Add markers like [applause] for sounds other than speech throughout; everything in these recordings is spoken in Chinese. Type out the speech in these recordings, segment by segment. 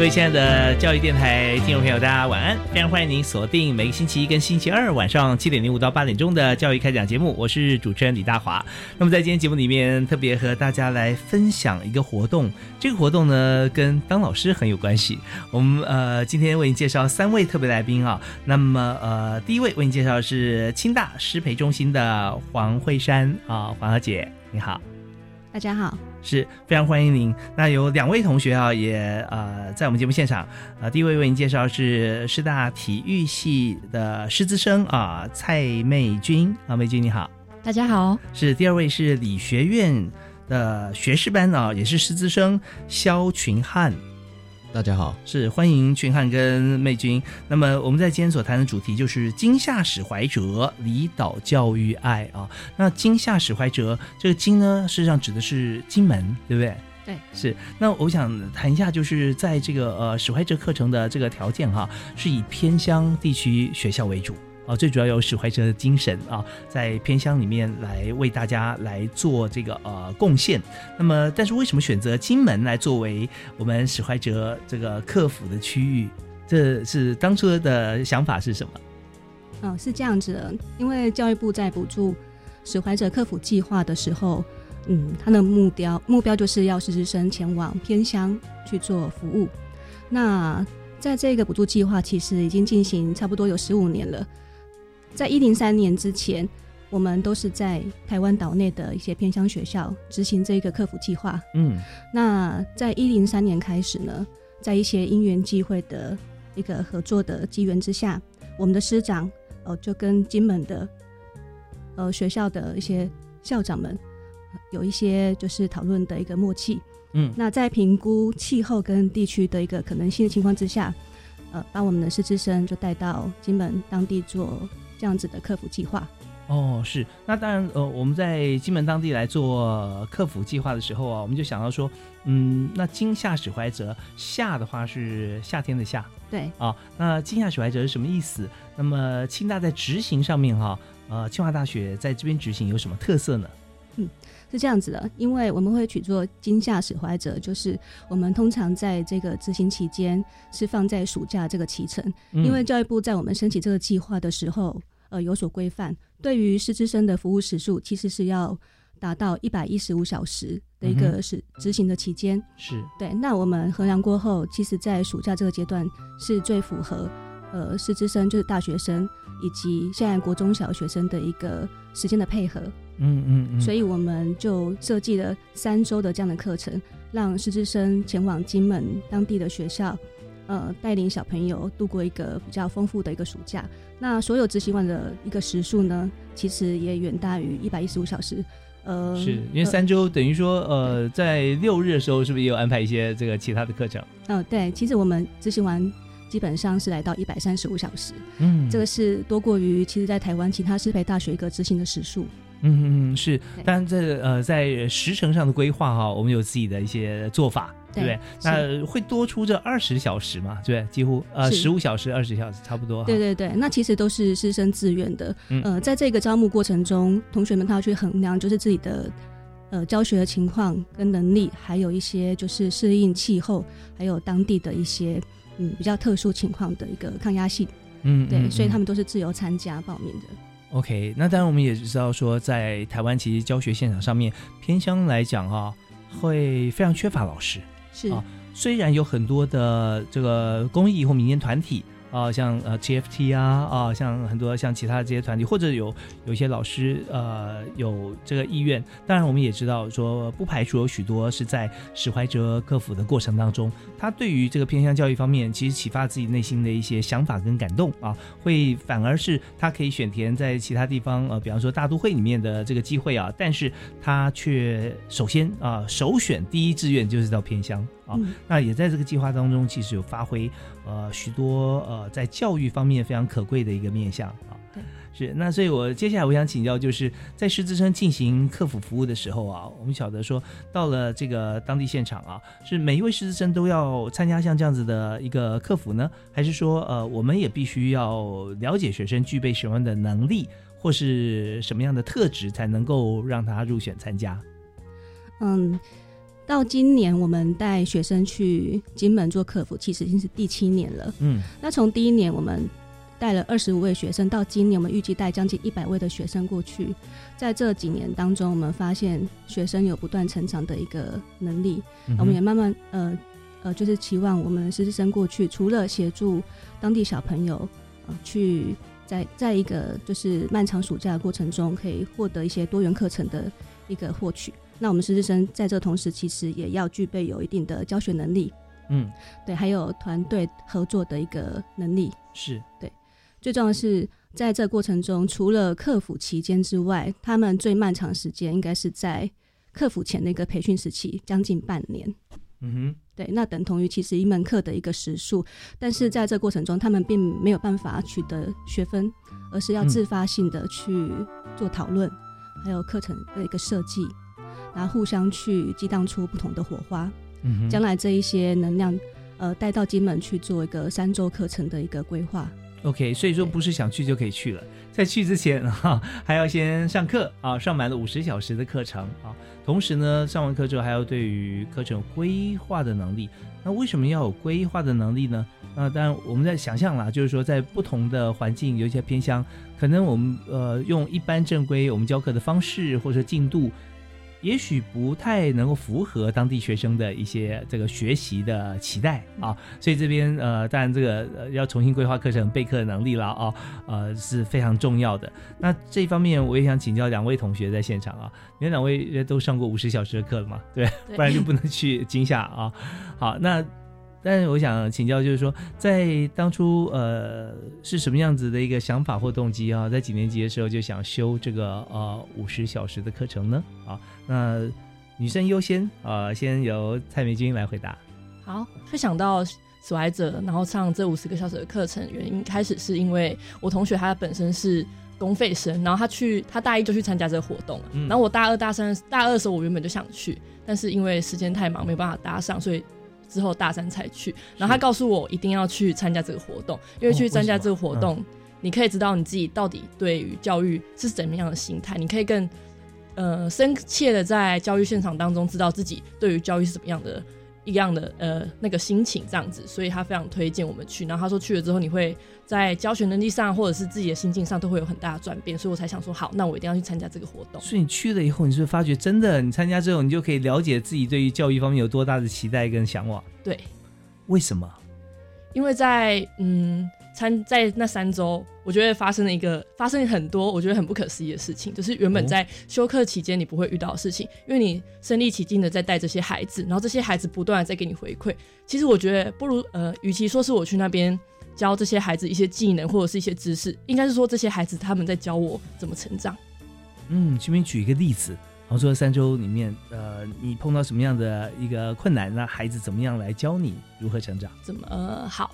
各位亲爱的教育电台听众朋友，大家晚安！非常欢迎您锁定每个星期一跟星期二晚上七点零五到八点钟的教育开讲节目，我是主持人李大华。那么在今天节目里面，特别和大家来分享一个活动，这个活动呢跟当老师很有关系。我们呃今天为您介绍三位特别来宾啊。那么呃第一位为您介绍的是清大师培中心的黄慧珊啊，黄小姐你好，大家好。是非常欢迎您。那有两位同学啊，也呃在我们节目现场。呃，第一位为您介绍是师大体育系的师资生啊，蔡媚君啊，媚君你好，大家好。是第二位是理学院的学士班啊，也是师资生肖群汉。大家好，是欢迎群汉跟妹君。那么我们在今天所谈的主题就是金夏史怀哲离岛教育爱啊。那金夏史怀哲这个金呢，事实上指的是金门，对不对？对，是。那我想谈一下，就是在这个呃史怀哲课程的这个条件哈，是以偏乡地区学校为主。啊，最主要有史怀哲的精神啊，在偏乡里面来为大家来做这个呃贡献。那么，但是为什么选择金门来作为我们史怀哲这个客服的区域？这是当初的想法是什么？哦，是这样子的，因为教育部在补助史怀哲客服计划的时候，嗯，他的目标目标就是要师资生前往偏乡去做服务。那在这个补助计划其实已经进行差不多有十五年了。在一零三年之前，我们都是在台湾岛内的一些偏乡学校执行这个客服计划。嗯，那在一零三年开始呢，在一些因缘际会的一个合作的机缘之下，我们的师长呃就跟金门的呃学校的一些校长们有一些就是讨论的一个默契。嗯，那在评估气候跟地区的一个可能性的情况之下，呃，把我们的师资生就带到金门当地做。这样子的客服计划哦，是那当然呃，我们在金门当地来做客服计划的时候啊，我们就想到说，嗯，那今夏始怀哲夏的话是夏天的夏，对啊，那今夏始怀哲是什么意思？那么清大在执行上面哈，呃，清华大学在这边执行有什么特色呢？嗯，是这样子的，因为我们会取作惊吓使怀者，就是我们通常在这个执行期间是放在暑假这个期程，因为教育部在我们申请这个计划的时候。呃，有所规范，对于师资生的服务时数，其实是要达到一百一十五小时的一个是执行的期间。是对。那我们衡量过后，其实，在暑假这个阶段是最符合呃师资生，就是大学生以及现在国中小学生的一个时间的配合。嗯嗯嗯。所以我们就设计了三周的这样的课程，让师资生前往金门当地的学校。呃，带领小朋友度过一个比较丰富的一个暑假。那所有执行完的一个时数呢，其实也远大于一百一十五小时。呃，是因为三周等于说，呃，在六日的时候，是不是也有安排一些这个其他的课程？嗯，对，其实我们执行完基本上是来到一百三十五小时。嗯，这个是多过于其实在台湾其他师培大学一个执行的时数。嗯嗯是，但这呃在时程上的规划哈，我们有自己的一些做法。对不对？那会多出这二十小时嘛？对，几乎呃十五小时、二十小时差不多。对对对，那其实都是师生自愿的。呃，在这个招募过程中，同学们他要去衡量就是自己的呃教学的情况跟能力，还有一些就是适应气候，还有当地的一些嗯比较特殊情况的一个抗压性。嗯，对，所以他们都是自由参加报名的。OK，那当然我们也知道说，在台湾其实教学现场上面偏乡来讲哈。会非常缺乏老师。是啊虽然有很多的这个公益或民间团体啊、像呃 TFT 啊啊，像很多像其他的这些团体，或者有有一些老师呃有这个意愿。当然，我们也知道说，不排除有许多是在史怀哲克服的过程当中，他对于这个偏向教育方面，其实启发自己内心的一些想法跟感动啊，会反而是他可以选填在其他地方呃，比方说大都会里面的这个机会啊，但是他却首先啊首选第一志愿就是到偏乡啊。嗯那也在这个计划当中，其实有发挥呃许多呃在教育方面非常可贵的一个面向啊。对，是那所以，我接下来我想请教，就是在师资生进行客服服务的时候啊，我们晓得说到了这个当地现场啊，是每一位师资生都要参加像这样子的一个客服呢，还是说呃我们也必须要了解学生具备什么样的能力，或是什么样的特质，才能够让他入选参加？嗯，到今年我们带学生去金门做客服，其实已经是第七年了。嗯那从第一年我们带了二十五位学生，到今年我们预计带将近一百位的学生过去。在这几年当中，我们发现学生有不断成长的一个能力，嗯我们也慢慢呃呃，就是期望我们实习生过去，除了协助当地小朋友呃去在在一个就是漫长暑假的过程中，可以获得一些多元课程的一个获取。那我们实习生在这同时，其实也要具备有一定的教学能力，嗯。对，还有团队合作的一个能力。是。对最重要的是，在这过程中，除了客服期间之外，他们最漫长时间应该是在客服前的一个培训时期，将近半年。嗯哼。对，那等同于其实一门课的一个时数，但是在这过程中，他们并没有办法取得学分，而是要嗯。自发性的去做讨论，还有课程的一个设计，然后互相去激荡出不同的火花，将来这一些能量，呃，带到金门去做一个三周课程的一个规划。OK，所以说不是想去就可以去了，在去之前哈、还要先上课啊，上满了五十小时的课程啊。同时呢，上完课之后还要对于课程有规划的能力。那为什么要有规划的能力呢？那当然我们在想象啦，就是说在不同的环境有一些偏乡，可能我们呃用一般正规我们教课的方式或者进度。也许不太能够符合当地学生的一些这个学习的期待啊，所以这边呃，当然这个、呃、要重新规划课程备课的能力了啊，呃是非常重要的。那这一方面我也想请教两位同学在现场啊，你们两位都上过五十小时的课了嘛？对，对不然就不能去惊吓啊。好，那但是我想请教，就是说在当初呃是什么样子的一个想法或动机啊，在几年级的时候就想修这个呃五十小时的课程呢？啊，那女生优先啊、先由蔡美君来回答。好，会想到所爱者，然后上这五十个小时的课程，原因开始是因为我同学他本身是公费生，然后他去他大一就去参加这个活动了，嗯然后我大二大三大二的时候我原本就想去，但是因为时间太忙没有办法搭上，所以。之后大三才去，然后他告诉我一定要去参加这个活动，因为去参加这个活动，你可以知道你自己到底对于教育是怎么样的心态，你可以更呃深切的在教育现场当中知道自己对于教育是怎么样的一样的呃那个心情这样子，所以他非常推荐我们去。然后他说去了之后，你会在教学能力上或者是自己的心境上都会有很大的转变，所以我才想说好，那我一定要去参加这个活动。所以你去了以后，你是不是发觉真的，你参加之后，你就可以了解自己对于教育方面有多大的期待跟向往？对，为什么？因为在嗯参在那三周，我觉得发生了一个发生了很多我觉得很不可思议的事情，就是原本哦在休课期间你不会遇到的事情，因为你身临其境的在带这些孩子，然后这些孩子不断的在给你回馈。其实我觉得不如呃，与其说是我去那边教这些孩子一些技能或者是一些知识，应该是说这些孩子他们在教我怎么成长。嗯，这边举一个例子，然后说三周里面，呃，你碰到什么样的一个困难，那孩子怎么样来教你如何成长？怎么呃好。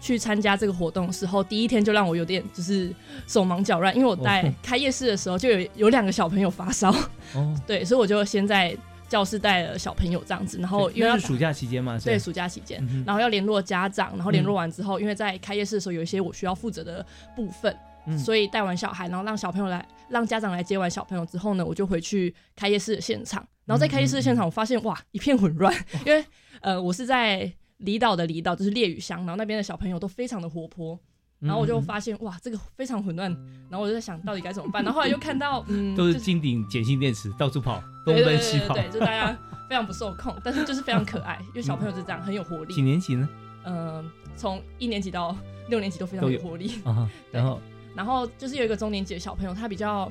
去参加这个活动的时候，第一天就让我有点就是手忙脚乱，因为我在哦开夜市的时候就有有两个小朋友发烧，哦，[laughs] 对，所以我就先在教室带了小朋友这样子，然后因为是暑假期间嘛，对暑假期间。嗯，然后要联络家长，然后联络完之后，因为在开夜市的时候有一些我需要负责的部分，嗯。所以带完小孩，然后让小朋友来，让家长来接完小朋友之后呢，我就回去开业式的现场，然后在开业式的现场，我发现哇一片混乱，因为呃我是在离岛的离岛，就是烈屿乡，然后那边的小朋友都非常的活泼。然后我就嗯发现哇，这个非常混乱，然后我就在想到底该怎么办。然后后来又看到，嗯，[laughs] 都是金顶碱性电池，到处跑，东奔西跑，对对对，就大家非常不受控，[laughs] 但是就是非常可爱，因为小朋友就是这样，很有活力几力。年级呢？嗯，从一年级到六年级都非常有有活力。[laughs] 啊，然后然后就是有一个中年级的小朋友，他比较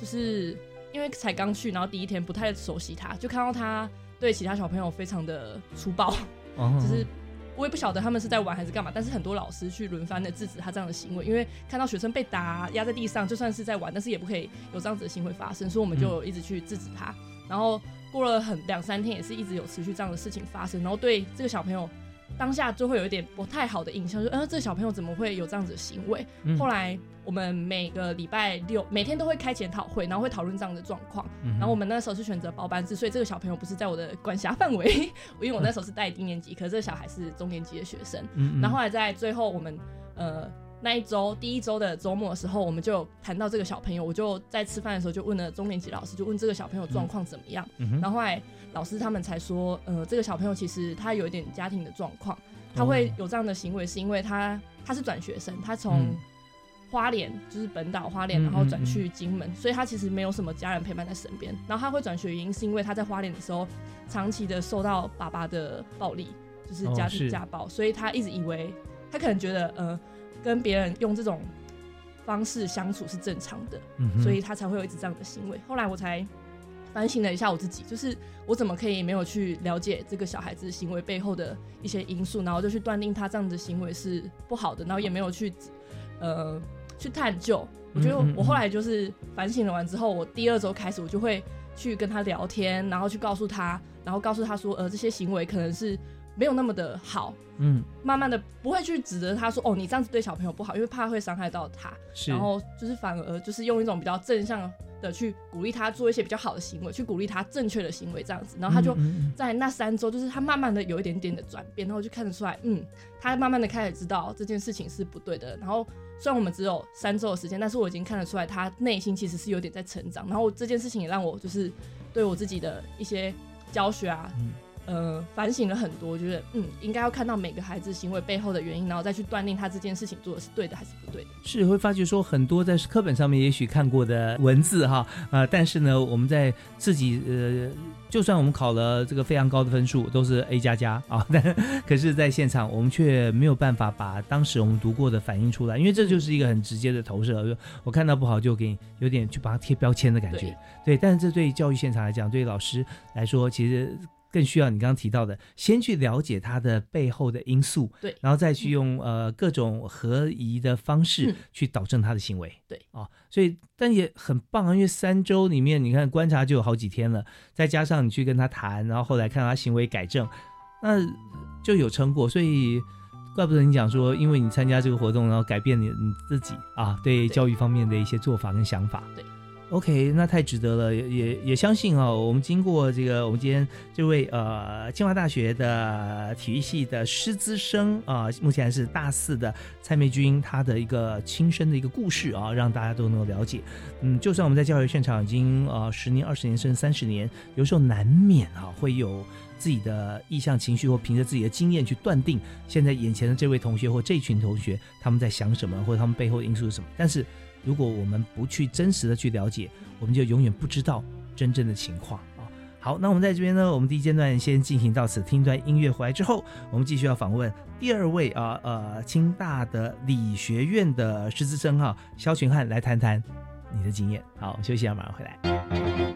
就是因为才刚去，然后第一天不太熟悉他，就看到他对其他小朋友非常的粗暴，哦就是我也不晓得他们是在玩还是干嘛，但是很多老师去轮番的制止他这样的行为，因为看到学生被打压在地上，就算是在玩，但是也不可以有这样子的行为发生，所以我们就一直去制止他。然后过了很两三天，也是一直有持续这样的事情发生，然后对这个小朋友当下就会有一点不太好的印象，就呃这个小朋友怎么会有这样子的行为？嗯后来我们每个礼拜六每天都会开检讨会，然后会讨论这样的状况。嗯然后我们那时候是选择包班制，所以这个小朋友不是在我的管辖范围，[laughs] 因为我那时候是带低年级，可是这个小孩是中年级的学生。然后后来在最后我们呃那一周第一周的周末的时候，我们就谈到这个小朋友，我就在吃饭的时候就问了中年级老师，就问这个小朋友状况怎么样。嗯然后后来老师他们才说，呃，这个小朋友其实他有一点家庭的状况，他会有这样的行为，是因为他他是转学生，他从嗯。花莲就是本岛花莲，嗯然后转去金门，所以他其实没有什么家人陪伴在身边。然后他会转学原因是因为他在花莲的时候，长期的受到爸爸的暴力，就是家庭家暴，所以他一直以为他可能觉得，呃，跟别人用这种方式相处是正常的，嗯所以他才会有一直这样的行为。后来我才反省了一下我自己，就是我怎么可以没有去了解这个小孩子行为背后的一些因素，然后就去断定他这样的行为是不好的，然后也没有去呃去探究。我觉得我后来就是反省了完之后，我第二周开始我就会去跟他聊天，然后去告诉他，然后告诉他说，呃，这些行为可能是没有那么的好，嗯慢慢的不会去指责他说，哦，你这样子对小朋友不好，因为怕会伤害到他。然后就是反而就是用一种比较正向的去鼓励他做一些比较好的行为，去鼓励他正确的行为这样子，然后他就在那三周，就是他慢慢的有一点点的转变，然后就看得出来，嗯，他慢慢的开始知道这件事情是不对的。然后虽然我们只有三周的时间，但是我已经看得出来他内心其实是有点在成长。然后这件事情也让我就是对我自己的一些教学啊。嗯呃，反省了很多，我觉得嗯，应该要看到每个孩子行为背后的原因，然后再去断定他这件事情做的是对的还是不对的。是会发觉说很多在课本上面也许看过的文字哈，呃，但是呢，我们在自己呃，就算我们考了这个非常高的分数，都是 A 加加啊，但 [laughs] 可是在现场我们却没有办法把当时我们读过的反映出来，因为这就是一个很直接的投射，我看到不好就给你有点去把它贴标签的感觉，对，但是这对教育现场来讲，对老师来说，其实。更需要你刚刚提到的，先去了解它的背后的因素，对然后再去用呃各种合宜的方式嗯去导正他的行为，对哦，所以但也很棒啊，因为三周里面你看观察就有好几天了，再加上你去跟他谈，然后后来看他行为改正，那就有成果，所以怪不得你讲说，因为你参加这个活动，然后改变你你自己啊，对对教育方面的一些做法跟想法，对。OK，那太值得了，也也也相信啊、我们经过这个，我们今天这位呃清华大学的体育系的师资生啊、目前还是大四的蔡美君，她的一个亲身的一个故事啊，让大家都能够了解。嗯，就算我们在教育现场已经呃十年、二十年甚至三十年，有时候难免啊会有自己的意向情绪，或凭着自己的经验去断定现在眼前的这位同学或这群同学他们在想什么，或者他们背后因素是什么。但是如果我们不去真实的去了解，我们就永远不知道真正的情况啊。好，那我们在这边呢，我们第一阶段先进行到此，听一段音乐回来之后，我们继续要访问第二位啊呃清大的理学院的师资生哈肖群汉来谈谈你的经验。好，休息一下，马上回来。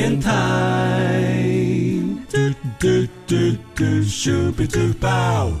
电台。嘟嘟嘟嘟，Super Duper。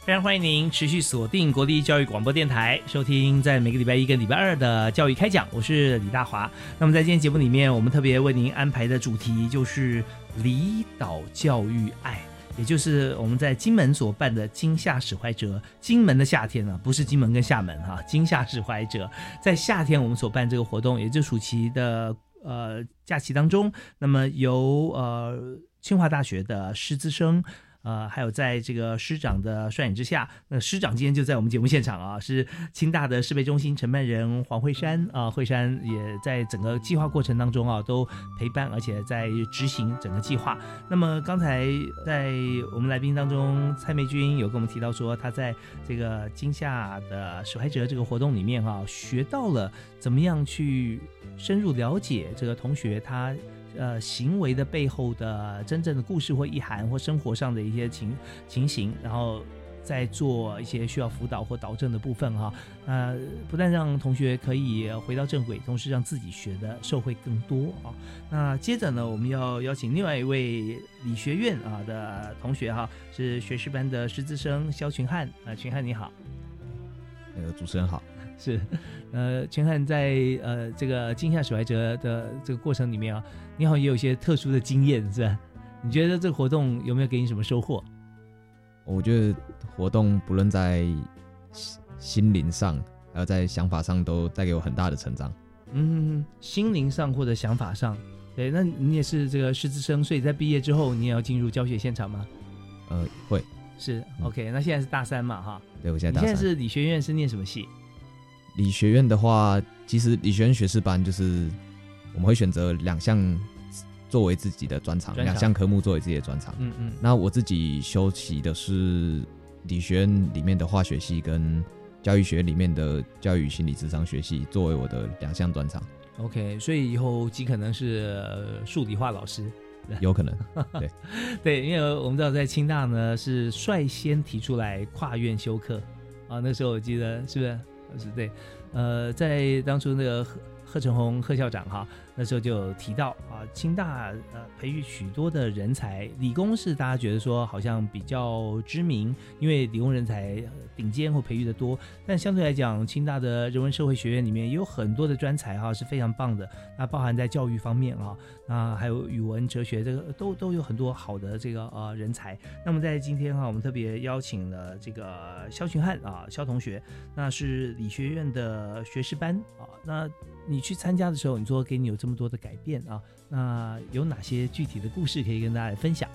非常欢迎您持续锁定国立教育广播电台，收听在每个礼拜一跟礼拜二的教育开讲，我是李大华。那么在今天节目里面，我们特别为您安排的主题就是离岛教育爱，也就是我们在金门所办的金夏史怀哲金门的夏天呢、不是金门跟厦门哈、金夏史怀哲在夏天我们所办这个活动，也就是暑期的呃假期当中，那么由呃清华大学的师资生。呃，还有在这个师长的率领之下，那师长今天就在我们节目现场啊，是清大的设备中心承办人黄慧珊啊，慧珊也在整个计划过程当中啊，都陪伴而且在执行整个计划。那么刚才在我们来宾当中，蔡美君有跟我们提到说，他在这个今夏的受害者这个活动里面哈、学到了怎么样去深入了解这个同学他。呃，行为的背后的真正的故事或意涵，或生活上的一些情情形，然后再做一些需要辅导或导正的部分哈。呃，不但让同学可以回到正轨，同时让自己学的受惠更多啊。那接着呢，我们要邀请另外一位理学院啊的同学哈，是学士班的师资生肖群汉啊，群汉你好。呃，主持人好。是，呃，群汉在呃这个惊吓史怀哲的这个过程里面啊，你好像也有一些特殊的经验，是吧？你觉得这个活动有没有给你什么收获？我觉得活动不论在心心灵上，还有在想法上，都带给我很大的成长。嗯，心灵上或者想法上，对，那你也是这个师资生，所以在毕业之后，你也要进入教学现场吗？呃，会，是，OK，那现在是大三嘛，哈，对我现在大三。你现在是理学院是念什么系？理学院的话，其实理学院学士班就是我们会选择两项作为自己的专长，两项科目作为自己的专长。嗯嗯，那我自己修习的是理学院里面的化学系跟教育学院里面的教育心理智商学系作为我的两项专长，OK，所以以后极可能是呃数理化老师。有可能。[laughs] 对，因为我们知道在清大呢是率先提出来跨院修课啊，那时候我记得是不是？是对，呃，在当初那个贺成红贺校长哈，那时候就提到啊，清大呃培育许多的人才，理工是大家觉得说好像比较知名，因为理工人才顶尖或培育的多，但相对来讲，清大的人文社会学院里面也有很多的专才哈是非常棒的，那包含在教育方面啊，那还有语文、哲学这个都都有很多好的这个呃人才。那么在今天哈，我们特别邀请了这个肖群汉啊，肖同学，那是理学院的学士班啊。那你去参加的时候，你说给你有这么多的改变啊，那有哪些具体的故事可以跟大家来分享？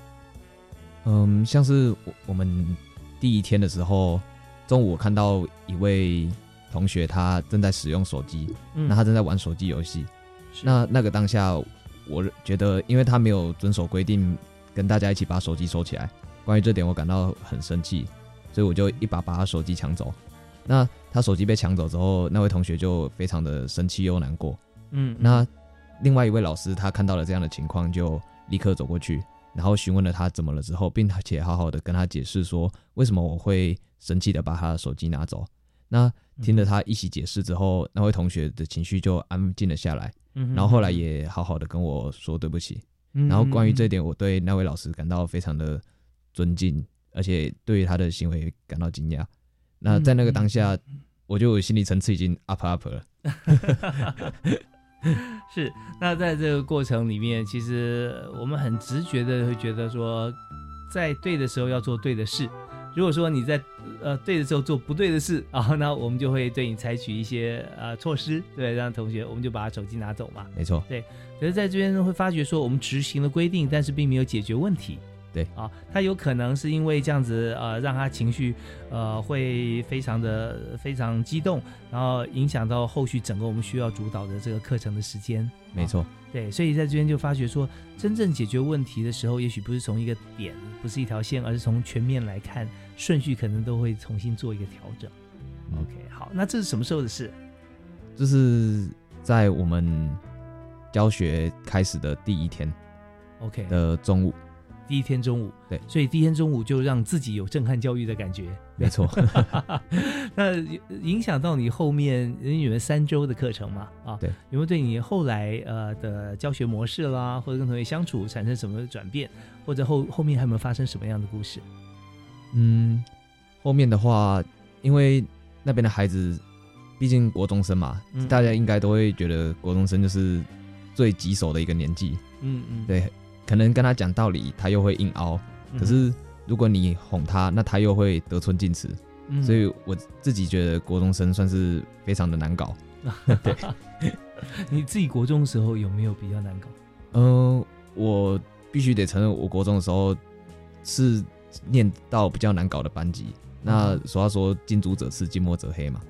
嗯，像是我我们第一天的时候，中午我看到一位同学他正在使用手机，嗯那他正在玩手机游戏。那那个当下，我觉得因为他没有遵守规定，跟大家一起把手机收起来，关于这点我感到很生气，所以我就一把把他手机抢走。那他手机被抢走之后，那位同学就非常的生气又难过。嗯，那另外一位老师他看到了这样的情况，就立刻走过去，然后询问了他怎么了之后，并且好好的跟他解释说为什么我会生气的把他的手机拿走。那听了他一起解释之后，那位同学的情绪就安静了下来，嗯然后后来也好好的跟我说对不起。嗯然后关于这一点，我对那位老师感到非常的尊敬，而且对于他的行为感到惊讶。那在那个当下，我就心理层次已经 up up 了。[laughs] 是，那在这个过程里面，其实我们很直觉的会觉得说，在对的时候要做对的事。如果说你在呃对的时候做不对的事啊，那我们就会对你采取一些呃措施，对，让同学我们就把手机拿走嘛。没错，对可是在这边会发觉说，我们执行了规定，但是并没有解决问题。对啊，他有可能是因为这样子呃，让他情绪呃会非常的非常激动，然后影响到后续整个我们需要主导的这个课程的时间。没错，对，所以在这边就发觉说，真正解决问题的时候，也许不是从一个点，不是一条线，而是从全面来看，顺序可能都会重新做一个调整。嗯 OK，好，那这是什么时候的事？这是在我们教学开始的第一天 OK，的中午，第一天中午，对。所以第一天中午就让自己有震撼教育的感觉。没错，[laughs] 那影响到你后面，你们三周的课程嘛，啊，对，有没有对你后来呃的教学模式啦，或者跟同学相处产生什么转变，或者后后面还有没有发生什么样的故事？嗯，后面的话，因为那边的孩子，毕竟国中生嘛，嗯。大家应该都会觉得国中生就是最棘手的一个年纪，嗯嗯，对，可能跟他讲道理，他又会硬凹，嗯。可是如果你哄他，那他又会得寸进尺，嗯。所以我自己觉得国中生算是非常的难搞。[laughs] 对，你自己国中的时候有没有比较难搞？嗯、我必须得承认，我国中的时候是念到比较难搞的班级。那俗话说“近朱者赤，近墨者黑”嘛，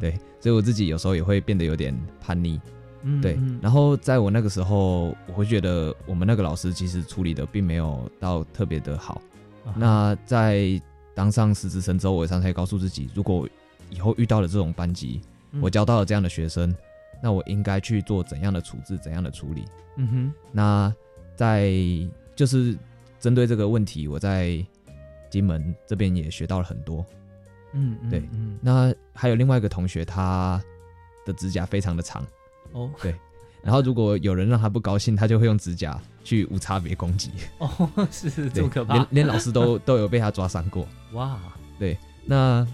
对，所以我自己有时候也会变得有点叛逆。对然后在我那个时候，我会觉得我们那个老师其实处理的并没有到特别的好。啊那在当上实习生之后，我常常也告诉自己，如果以后遇到了这种班级，嗯我教到了这样的学生，那我应该去做怎样的处置，怎样的处理？嗯哼，那在就是针对这个问题，我在金门这边也学到了很多。嗯嗯对嗯那还有另外一个同学，他的指甲非常的长，哦。对。然后如果有人让他不高兴，他就会用指甲去无差别攻击，哦，[laughs] 是这对么可怕。连连老师都都有被他抓伤过。哇，对那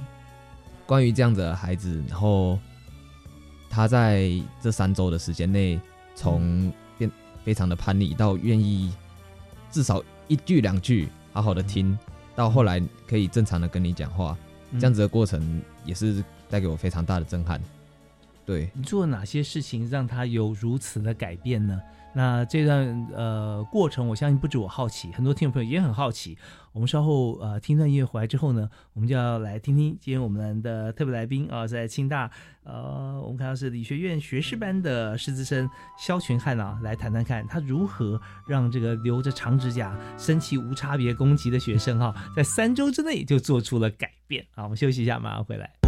关于这样子的孩子，然后他在这三周的时间内，从变非常的叛逆到愿意至少一句两句好好的听，到后来可以正常的跟你讲话，嗯。这样子的过程也是带给我非常大的震撼。对，你做了哪些事情让他有如此的改变呢？那这段呃过程，我相信不止我好奇，很多听众朋友也很好奇。我们稍后呃听段音乐回来之后呢，我们就要来听听今天我们的特别来宾啊、在清大呃，我们看到是理学院学士班的师资生肖群汉啊，来谈谈看他如何让这个留着长指甲、生气无差别攻击的学生哈、在三周之内就做出了改变啊。我们休息一下，马上回来。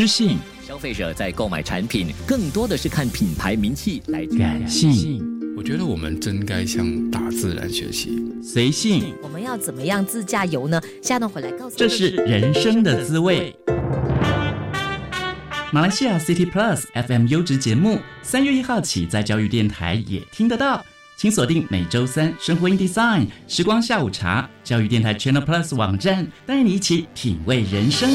知性，消费者在购买产品更多的是看品牌名气来感性，我觉得我们真该向大自然学习。随性，我们要怎么样自驾游呢？下段回来告诉这是人生的滋味。马来西亚 City Plus FM 优质节目，三月一号起在教育电台也听得到，请锁定每周三生活 in Design 时光下午茶，教育电台 Channel Plus 网站，带你一起品味人生。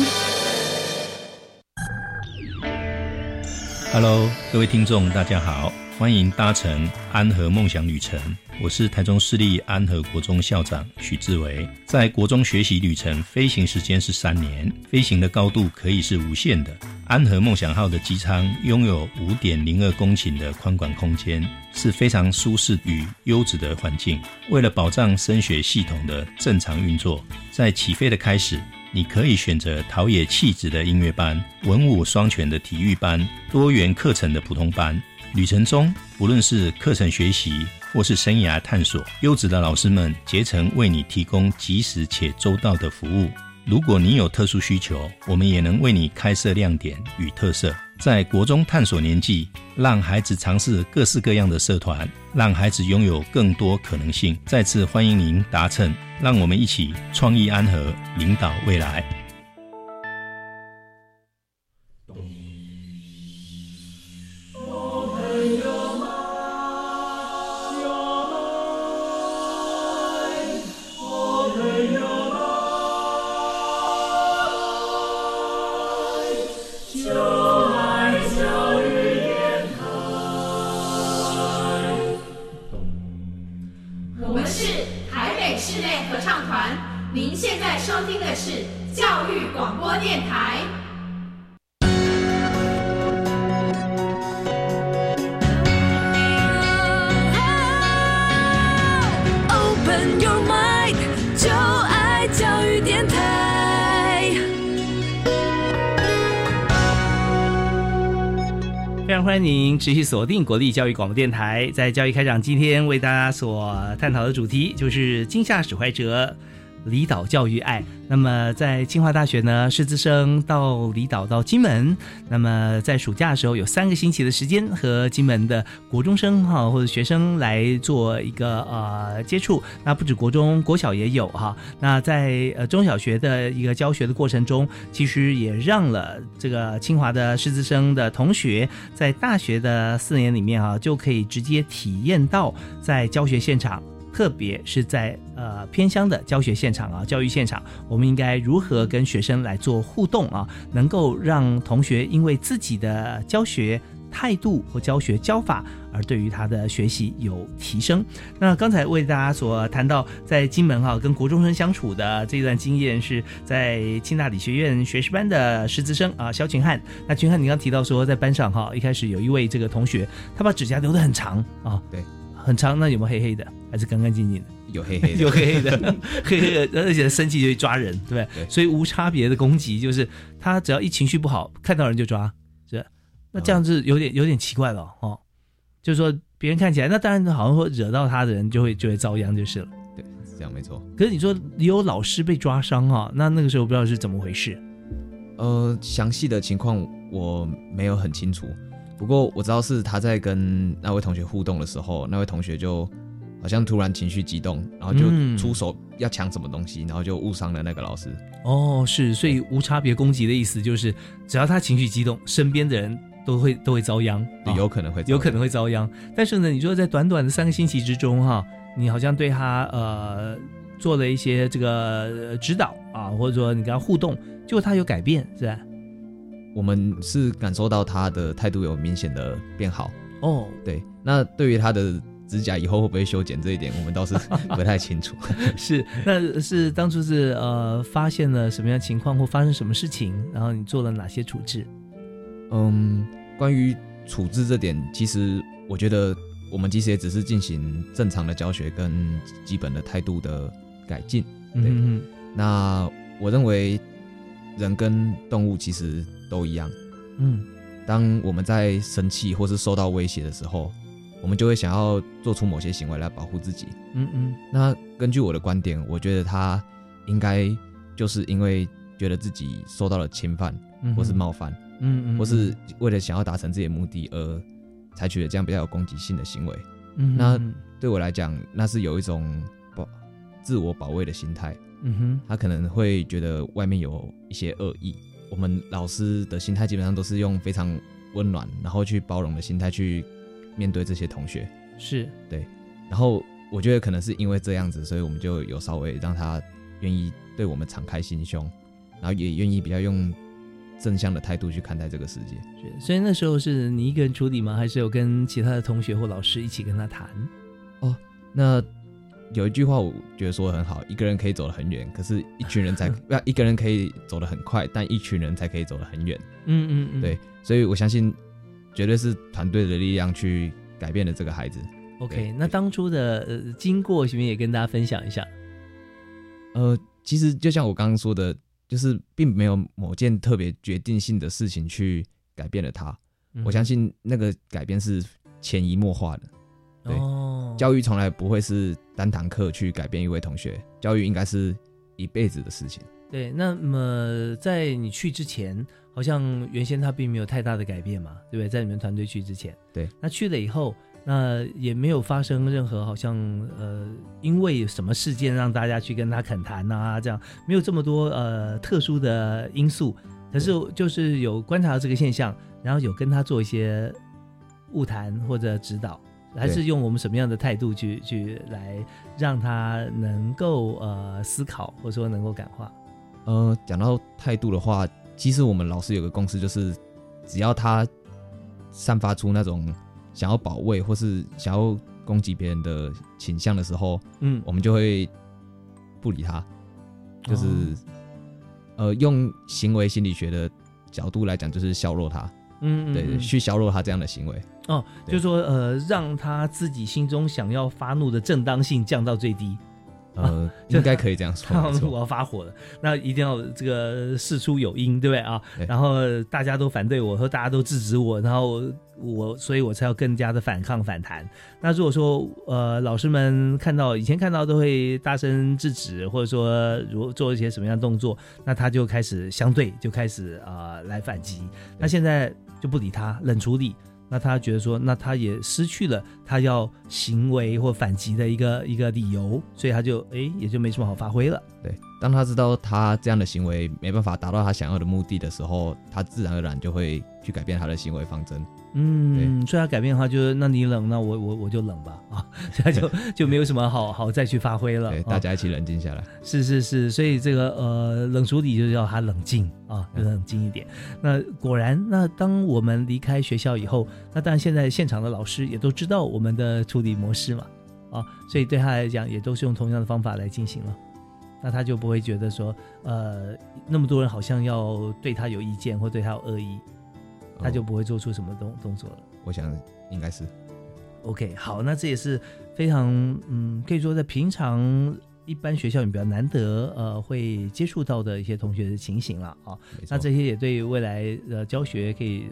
Hello，各位听众，大家好，欢迎搭乘安和梦想旅程。我是台中市立安和国中校长许志伟。在国中学习旅程，飞行时间是三年，飞行的高度可以是无限的。安和梦想号的机舱拥有五点零二公顷的宽广空间，是非常舒适与优质的环境。为了保障升学系统的正常运作，在起飞的开始。你可以选择陶冶气质的音乐班、文武双全的体育班、多元课程的普通班。旅程中，不论是课程学习或是生涯探索，优质的老师们竭诚为你提供及时且周到的服务。如果你有特殊需求，我们也能为你开设亮点与特色。在国中探索年纪，让孩子尝试各式各样的社团，让孩子拥有更多可能性。再次欢迎您搭乘，让我们一起创意安和，领导未来。欢迎您持续锁定国立教育广播电台，在教育开讲今天为大家所探讨的主题就是惊吓使坏者离岛教育爱。那么在清华大学呢，师资生到离岛到金门，那么在暑假的时候有三个星期的时间和金门的国中生哈或者学生来做一个呃接触。那不止国中，国小也有哈。那在呃中小学的一个教学的过程中，其实也让了这个清华的师资生的同学在大学的四年里面啊，就可以直接体验到在教学现场。特别是在呃偏乡的教学现场啊，教育现场，我们应该如何跟学生来做互动啊？能够让同学因为自己的教学态度或教学教法，而对于他的学习有提升。那刚才为大家所谈到在金门哈、跟国中生相处的这段经验，是在清大理学院学士班的师资生啊，肖群汉。那群汉，你刚提到说在班上哈、一开始有一位这个同学，他把指甲留得很长啊，对，很长，那有没有黑黑的？还是干干净净的？有黑黑的，有黑黑的，[laughs] 黑黑的，而且生气就会抓人，对不对？对所以无差别的攻击，就是他只要一情绪不好，看到人就抓，是。那这样子有点有点奇怪了哦，就是说别人看起来，那当然好像说惹到他的人就会就会遭殃就是了。对，是这样没错。可是你说有老师被抓伤哈、那那个时候不知道是怎么回事。呃，详细的情况我没有很清楚，不过我知道是他在跟那位同学互动的时候，那位同学就好像突然情绪激动，然后就嗯出手要抢什么东西，然后就误伤了那个老师。哦，是，所以无差别攻击的意思就是，只要他情绪激动，身边的人都会都会遭殃，有可能会遭有可能会遭殃。但是呢，你说在短短的三个星期之中哈，你好像对他呃做了一些这个呃指导啊，或者说你跟他互动，结果他有改变，是吧？我们是感受到他的态度有明显的变好。哦，对，那对于他的指甲以后会不会修剪这一点，我们倒是 [laughs] 不太清楚。[laughs] 是，那是当初是呃发现了什么样的情况或发生什么事情，然后你做了哪些处置？嗯，关于处置这点，其实我觉得我们其实也只是进行正常的教学跟基本的态度的改进。对，嗯那我认为人跟动物其实都一样。嗯当我们在生气或是受到威胁的时候，我们就会想要做出某些行为来保护自己。嗯嗯那根据我的观点，我觉得他应该就是因为觉得自己受到了侵犯或是冒犯，嗯嗯，或是为了想要达成自己的目的而采取了这样比较有攻击性的行为。嗯那嗯对我来讲，那是有一种保自我保卫的心态。嗯哼，他可能会觉得外面有一些恶意。我们老师的心态基本上都是用非常温暖，然后去包容的心态去面对这些同学。是对，然后我觉得可能是因为这样子，所以我们就有稍微让他愿意对我们敞开心胸，然后也愿意比较用正向的态度去看待这个世界。是，所以那时候是你一个人处理吗？还是有跟其他的同学或老师一起跟他谈？哦，那有一句话我觉得说的很好，一个人可以走得很远，可是一群人才不 [laughs] 要一个人可以走得很快，但一群人才可以走得很远。嗯嗯嗯，对，所以我相信绝对是团队的力量去改变了这个孩子。OK，那当初的呃经过，行不行也跟大家分享一下？呃，其实就像我刚刚说的，就是并没有某件特别决定性的事情去改变了他。嗯我相信那个改变是潜移默化的。对，哦教育从来不会是单堂课去改变一位同学，教育应该是一辈子的事情。对，那么在你去之前，好像原先他并没有太大的改变嘛，对不对？在你们团队去之前，对，那去了以后，那也没有发生任何好像呃，因为什么事件让大家去跟他恳谈啊，这样没有这么多呃特殊的因素，可是就是有观察到这个现象，然后有跟他做一些误谈或者指导，还是用我们什么样的态度去去来让他能够呃思考，或者说能够感化。呃，讲到态度的话，其实我们老师有个共识，就是只要他散发出那种想要保卫或是想要攻击别人的倾向的时候，嗯。我们就会不理他，就是、呃用行为心理学的角度来讲，就是削弱他，对，嗯嗯嗯。去削弱他这样的行为。哦，就是说呃，让他自己心中想要发怒的正当性降到最低。呃，[laughs] 应该可以这样说 [laughs] 我要发火了，那一定要这个事出有因，对不对啊？然后大家都反对我，和大家都制止我，然后我，所以我才要更加的反抗反弹。那如果说呃，老师们看到以前看到都会大声制止，或者说如做一些什么样的动作，那他就开始相对就开始啊、呃来反击。那现在就不理他，冷处理。那他觉得说，那他也失去了他要行为或反击的一个一个理由，所以他就哎也就没什么好发挥了。对，当他知道他这样的行为没办法达到他想要的目的的时候，他自然而然就会去改变他的行为方针。嗯，所以他改变的话，就是那你冷，那我我我就冷吧啊，所以他就就没有什么好好再去发挥了。对，啊大家一起冷静下来。是是是，所以这个呃冷处理就是要他冷静啊，要冷静一点。那果然，那当我们离开学校以后，那当然现在现场的老师也都知道我们的处理模式嘛，啊，所以对他来讲也都是用同样的方法来进行了。那他就不会觉得说，呃，那么多人好像要对他有意见或对他有恶意，他就不会做出什么动动作了。我想应该是。OK，好，那这也是非常嗯，可以说在平常一般学校里面比较难得呃会接触到的一些同学的情形了啊。那这些也对未来呃教学可以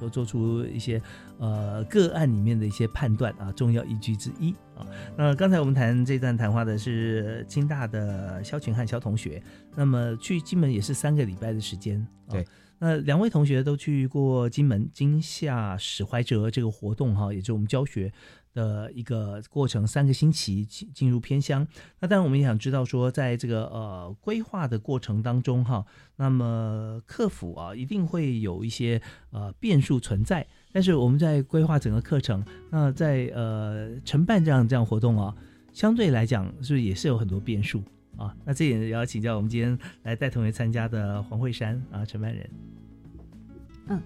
呃说做出一些呃个案里面的一些判断啊，重要依据之一啊。那刚才我们谈这段谈话的是清大的肖群汉肖同学，那么去金门也是三个礼拜的时间。啊对。那两位同学都去过金门金夏史怀哲这个活动哈，也就是我们教学的一个过程，三个星期进进入偏乡。那当然我们也想知道说，在这个呃规划的过程当中哈，那么客服啊一定会有一些呃变数存在。但是我们在规划整个课程，那在呃承办这样这样活动啊，相对来讲是不是也是有很多变数啊？那这也要请教我们今天来带同学参加的黄慧珊啊承办人。嗯，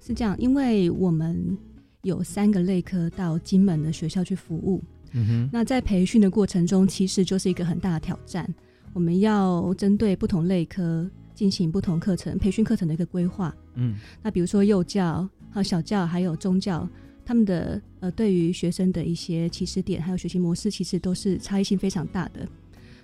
是这样，因为我们有三个类科到金门的学校去服务。嗯哼，那在培训的过程中，其实就是一个很大的挑战。我们要针对不同类科进行不同课程培训课程的一个规划。嗯，那比如说幼教、还有小教，还有中教，他们的呃对于学生的一些起始点还有学习模式，其实都是差异性非常大的。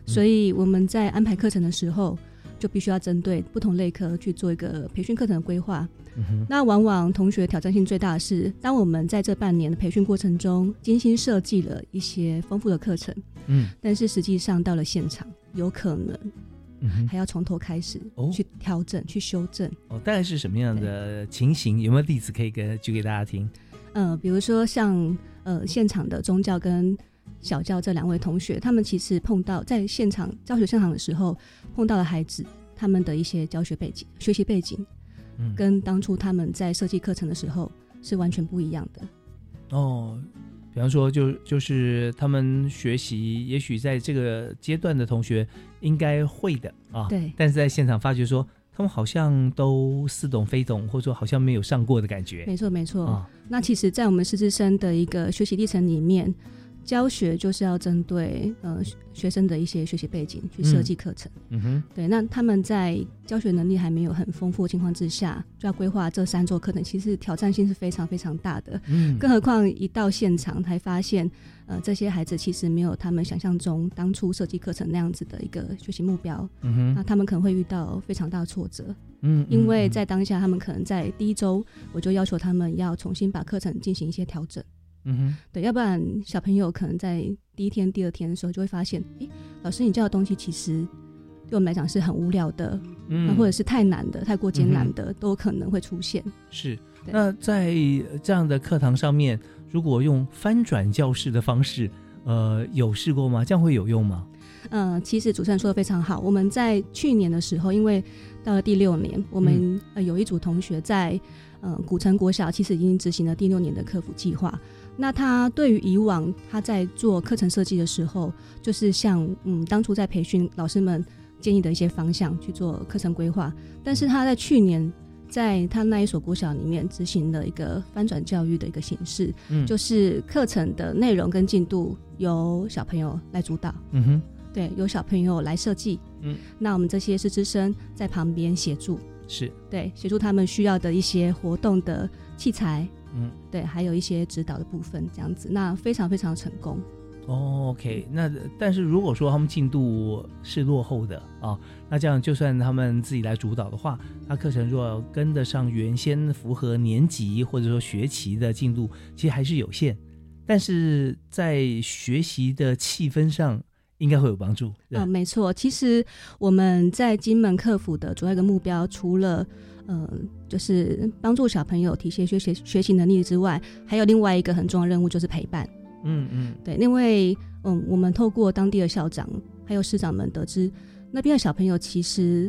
所以我们在安排课程的时候，就必须要针对不同类科去做一个培训课程的规划。嗯那往往同学挑战性最大的是，当我们在这半年的培训过程中，精心设计了一些丰富的课程，嗯，但是实际上到了现场，有可能嗯还要从头开始、哦去调整、去修正。哦，大概是什么样的情形？有没有例子可以给举给大家听？呃，比如说像呃现场的宗教跟小教这两位同学，他们其实碰到在现场教学现场的时候，碰到了孩子他们的一些教学背景、学习背景，嗯跟当初他们在设计课程的时候是完全不一样的。哦，比方说就就是他们学习，也许在这个阶段的同学应该会的啊，对但是在现场发觉说。他们好像都似懂非懂，或者说好像没有上过的感觉。没错，没错。啊那其实，在我们师资生的一个学习历程里面，教学就是要针对呃学学生的一些学习背景去设计课程。嗯哼，对，那他们在教学能力还没有很丰富的情况之下，就要规划这三座课程，其实挑战性是非常非常大的。嗯更何况一到现场才发现，呃，这些孩子其实没有他们想象中当初设计课程那样子的一个学习目标。嗯哼那他们可能会遇到非常大的挫折。嗯因为在当下，他们可能在第一周，我就要求他们要重新把课程进行一些调整。嗯哼，对，要不然小朋友可能在第一天、第二天的时候就会发现，诶，老师你教的东西其实对我们来讲是很无聊的，嗯那或者是太难的、太过艰难的，都有可能会出现。是。那在这样的课堂上面，如果用翻转教室的方式，呃，有试过吗？这样会有用吗？呃，其实主持人说的非常好。我们在去年的时候，因为到了第六年，我们、嗯呃有一组同学在呃古城国小，其实已经执行了第六年的客服计划。那他对于以往他在做课程设计的时候，就是像嗯当初在培训老师们建议的一些方向去做课程规划，但是他在去年。在他那一所国小里面执行了一个翻转教育的一个形式，嗯就是课程的内容跟进度由小朋友来主导，嗯哼，对，由小朋友来设计。嗯，那我们这些师资生在旁边协助，是，对，协助他们需要的一些活动的器材，嗯，对，还有一些指导的部分，这样子，那非常非常成功。哦，OK，那但是如果说他们进度是落后的啊，那这样就算他们自己来主导的话，那课程若跟得上原先符合年级或者说学期的进度，其实还是有限。但是在学习的气氛上，应该会有帮助。嗯、没错。其实我们在金门客服的主要一个目标，除了呃，就是帮助小朋友提升学习学习能力之外，还有另外一个很重要的任务，就是陪伴。嗯嗯，对，因为嗯，我们透过当地的校长还有师长们得知，那边的小朋友其实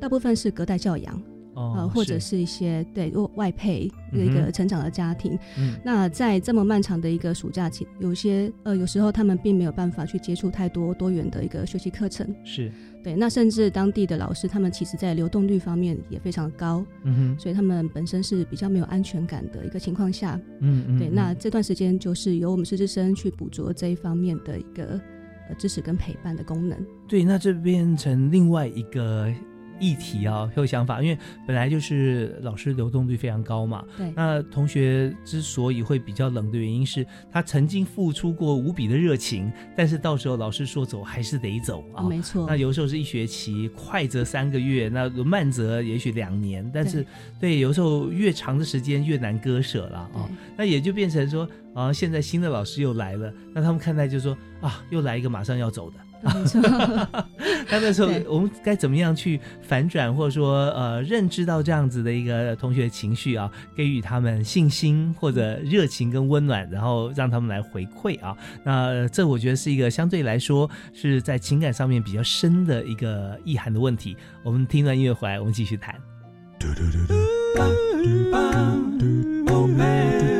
大部分是隔代教养。哦呃，或者是是一些对外外配的一个成长的家庭，嗯那在这么漫长的一个暑假期，有些呃有时候他们并没有办法去接触太多多元的一个学习课程，是，对，那甚至当地的老师，他们其实在流动率方面也非常高，嗯哼所以他们本身是比较没有安全感的一个情况下，对，嗯嗯对那这段时间就是由我们师资生去捕捉这一方面的一个呃支持跟陪伴的功能。对，那这变成另外一个议题啊，有想法，因为本来就是老师流动率非常高嘛。对那同学之所以会比较冷的原因是他曾经付出过无比的热情，但是到时候老师说走还是得走啊。没错那有时候是一学期，快则三个月，那慢则也许两年，但是对有时候越长的时间越难割舍了啊。那也就变成说啊，现在新的老师又来了，那他们看待就说啊，又来一个马上要走的。没错，那那时候对我们该怎么样去反转，或者说呃认知到这样子的一个同学情绪啊，给予他们信心或者热情跟温暖，然后让他们来回馈啊。那呃这我觉得是一个相对来说是在情感上面比较深的一个意涵的问题。我们听完音乐回来，我们继续谈。Open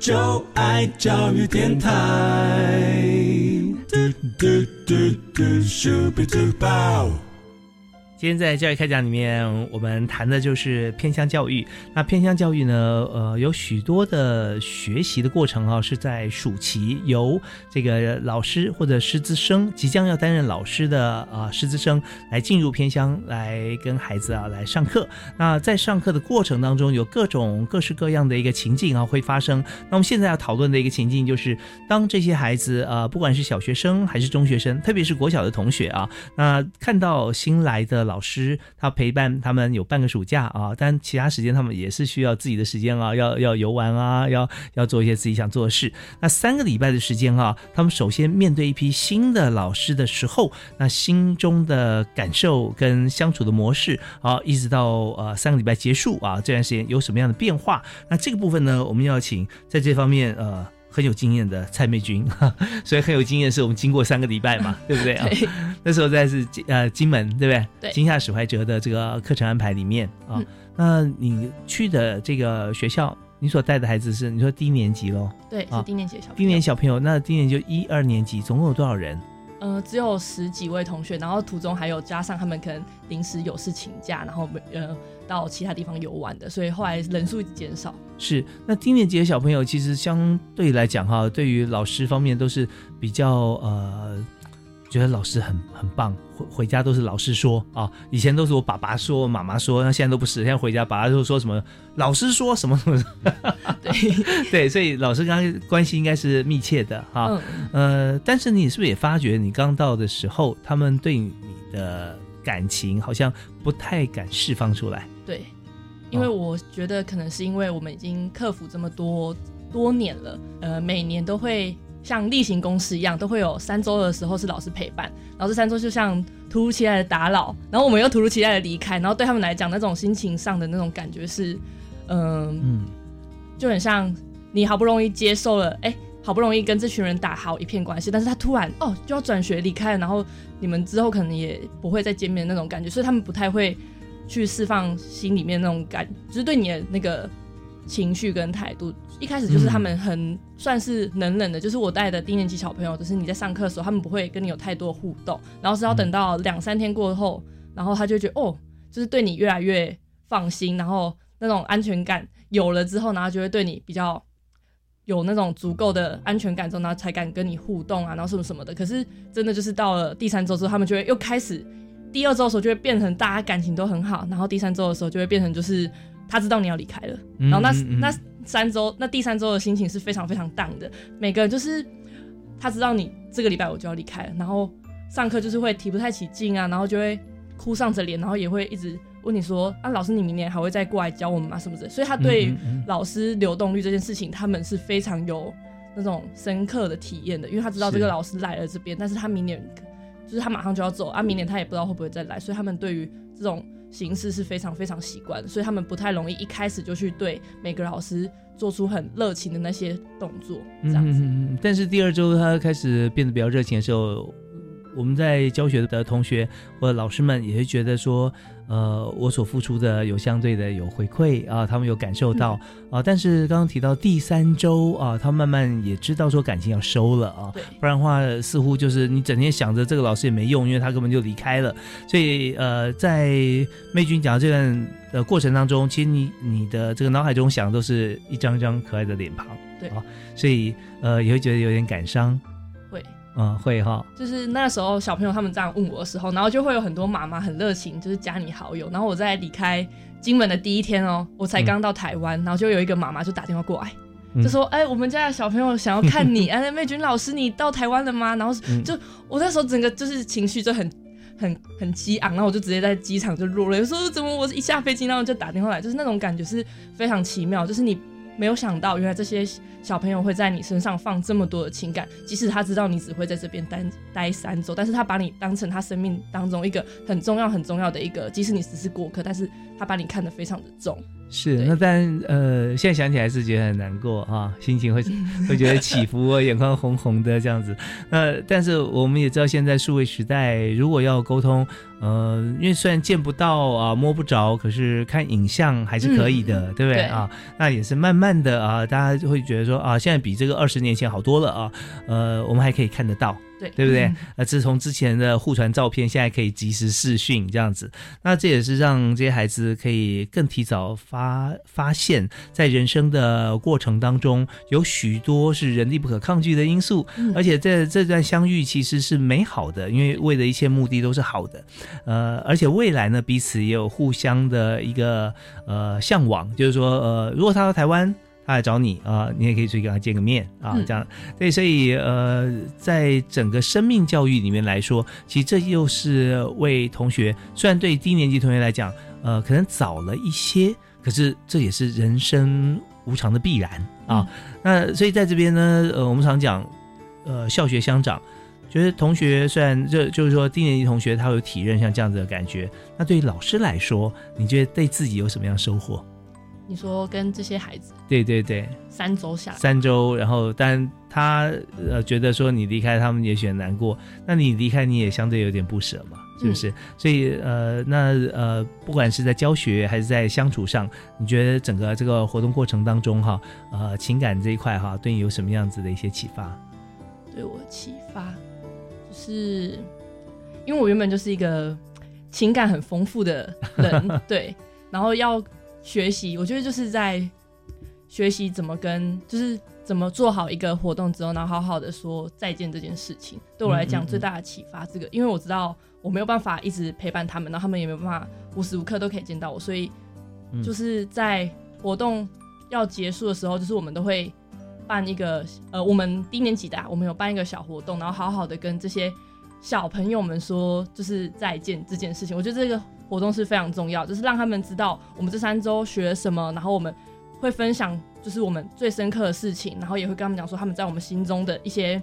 就爱教育电台。嘟嘟嘟嘟，Super Duper。今天在教育开讲里面，我们谈的就是偏乡教育。那偏乡教育呢，呃，有许多的学习的过程啊，是在暑期由这个老师或者师资生即将要担任老师的啊、呃、师资生来进入偏乡，来跟孩子啊来上课。那在上课的过程当中，有各种各式各样的一个情境啊会发生。那我们现在要讨论的一个情境就是，当这些孩子啊、呃，不管是小学生还是中学生，特别是国小的同学啊，那看到新来的。老师，他陪伴他们有半个暑假啊，但其他时间他们也是需要自己的时间啊，要要游玩啊，要要做一些自己想做的事。那三个礼拜的时间啊，他们首先面对一批新的老师的时候，那心中的感受跟相处的模式啊，一直到呃三个礼拜结束啊，这段时间有什么样的变化？那这个部分呢，我们要请在这方面呃。很有经验的蔡美君，[laughs] 所以很有经验，是我们经过三个礼拜嘛，[laughs] 对不对啊？[laughs] 那时候在是呃金门，对不对？对。金夏史怀哲的这个课程安排里面啊，那你去的这个学校，你所带的孩子是你说低年级喽？对，是低年级小低年小朋友。那低年就一二年级，总共有多少人？呃，只有十几位同学，然后途中还有加上他们可能临时有事请假，然后呃到其他地方游玩的，所以后来人数减少。是，那低年级的小朋友其实相对来讲哈，对于老师方面都是比较呃。觉得老师很很棒，回回家都是老师说啊，以前都是我爸爸说、妈妈说，那现在都不是，现在回家爸爸就说什么老师说什么什么，对 [laughs] 对，所以老师刚刚关系应该是密切的哈，呃，但是你是不是也发觉你刚到的时候，他们对你的感情好像不太敢释放出来？对，因为我觉得可能是因为我们已经克服这么多多年了，呃，每年都会。像例行公事一样，都会有三周的时候是老师陪伴，然后这三周就像突如其来的打扰，然后我们又突如其来的离开，然后对他们来讲，那种心情上的那种感觉是，嗯嗯，就很像你好不容易接受了，哎，好不容易跟这群人打好一片关系，但是他突然哦就要转学离开了，然后你们之后可能也不会再见面那种感觉，所以他们不太会去释放心里面那种感，就是对你的那个。情绪跟态度，一开始就是他们很算是冷冷的，就是我带的低年级小朋友，就是你在上课的时候，他们不会跟你有太多互动，然后是要等到两三天过后，然后他就觉得哦，就是对你越来越放心，然后那种安全感有了之后，然后就会对你比较有那种足够的安全感之后，然后才敢跟你互动啊，然后什么什么的。可是真的就是到了第三周之后，他们就会又开始，第二周的时候就会变成大家感情都很好，然后第三周的时候就会变成就是。他知道你要离开了，然后那那三周，那第三周的心情是非常非常淡的。每个人就是他知道你这个礼拜我就要离开了，然后上课就是会提不太起劲啊，然后就会哭丧着脸，然后也会一直问你说啊，老师你明年还会再过来教我们吗？什么的。所以他对老师流动率这件事情，他们是非常有那种深刻的体验的，因为他知道这个老师来了这边，但是他明年就是他马上就要走啊，明年他也不知道会不会再来，所以他们对于这种。形式是非常非常习惯，所以他们不太容易一开始就去对每个老师做出很热情的那些动作，这样子。但是第二周他开始变得比较热情的时候。我们在教学的同学或者老师们也会觉得说，呃，我所付出的有相对的有回馈啊，他们有感受到啊。但是刚刚提到第三周啊，他慢慢也知道说感情要收了啊，不然的话似乎就是你整天想着这个老师也没用，因为他根本就离开了。所以呃，在妹君讲这段的过程当中，其实你你的这个脑海中想的都是一张张可爱的脸庞，对啊，所以呃也会觉得有点感伤。嗯，会哈，就是那时候小朋友他们这样问我的时候，然后就会有很多妈妈很热情，就是加你好友。然后我在离开金门的第一天哦，我才刚到台湾，然后就有一个妈妈就打电话过来，就说：“哎，我们家的小朋友想要看你，[laughs] 哎，美君老师，你到台湾了吗？”然后就我那时候整个就是情绪就很很很激昂，然后我就直接在机场就落泪，说：“怎么我一下飞机，然后就打电话来，就是那种感觉是非常奇妙，就是你。”没有想到，原来这些小朋友会在你身上放这么多的情感。即使他知道你只会在这边待待三周，但是他把你当成他生命当中一个很重要、很重要的一个。即使你只是过客，但是他把你看得非常的重。是，那但呃，现在想起来是觉得很难过啊，[laughs] 心情会会觉得起伏，眼眶红红的这样子。那但是我们也知道，现在数位时代，如果要沟通，呃，因为虽然见不到啊，摸不着，可是看影像还是可以的，对不对啊？那也是慢慢的啊，大家就会觉得说啊，现在比这个二十年前好多了啊。呃，我们还可以看得到。对，对不对？那自从之前的互传照片，现在可以及时视讯这样子，那这也是让这些孩子可以更提早发发现，在人生的过程当中，有许多是人力不可抗拒的因素，而且这这段相遇其实是美好的，因为为的一切目的都是好的，呃，而且未来呢，彼此也有互相的一个呃向往，就是说，呃，如果他到台湾。他来找你啊、你也可以去跟他见个面啊，嗯这样对，所以呃，在整个生命教育里面来说，其实这又是为同学，虽然对低年级同学来讲，呃，可能早了一些，可是这也是人生无常的必然啊。那所以在这边呢，呃，我们常讲，呃，校学相长。觉得同学虽然这就是说低年级同学他会有体认像这样子的感觉，那对于老师来说，你觉得对自己有什么样的收获？你说跟这些孩子对对对，三周下来，三周，然后但他呃觉得说你离开他们也许很难过，那你离开你也相对有点不舍嘛，是不是？所以呃那呃不管是在教学还是在相处上，你觉得整个这个活动过程当中哈，呃情感这一块哈，对你有什么样子的一些启发？对我启发，就是因为我原本就是一个情感很丰富的人，[laughs] 对，然后要学习，我觉得就是在学习怎么跟，就是怎么做好一个活动之后，然后好好的说再见这件事情，对我来讲最大的启发，这个，因为我知道我没有办法一直陪伴他们，然后他们也没有办法无时无刻都可以见到我，所以嗯就是在活动要结束的时候，就是我们都会办一个呃，我们低年级的、啊，我们有办一个小活动，然后好好的跟这些小朋友们说，就是再见这件事情。我觉得这个活动是非常重要，就是让他们知道我们这三周学了什么，然后我们会分享就是我们最深刻的事情，然后也会跟他们讲说他们在我们心中的一些。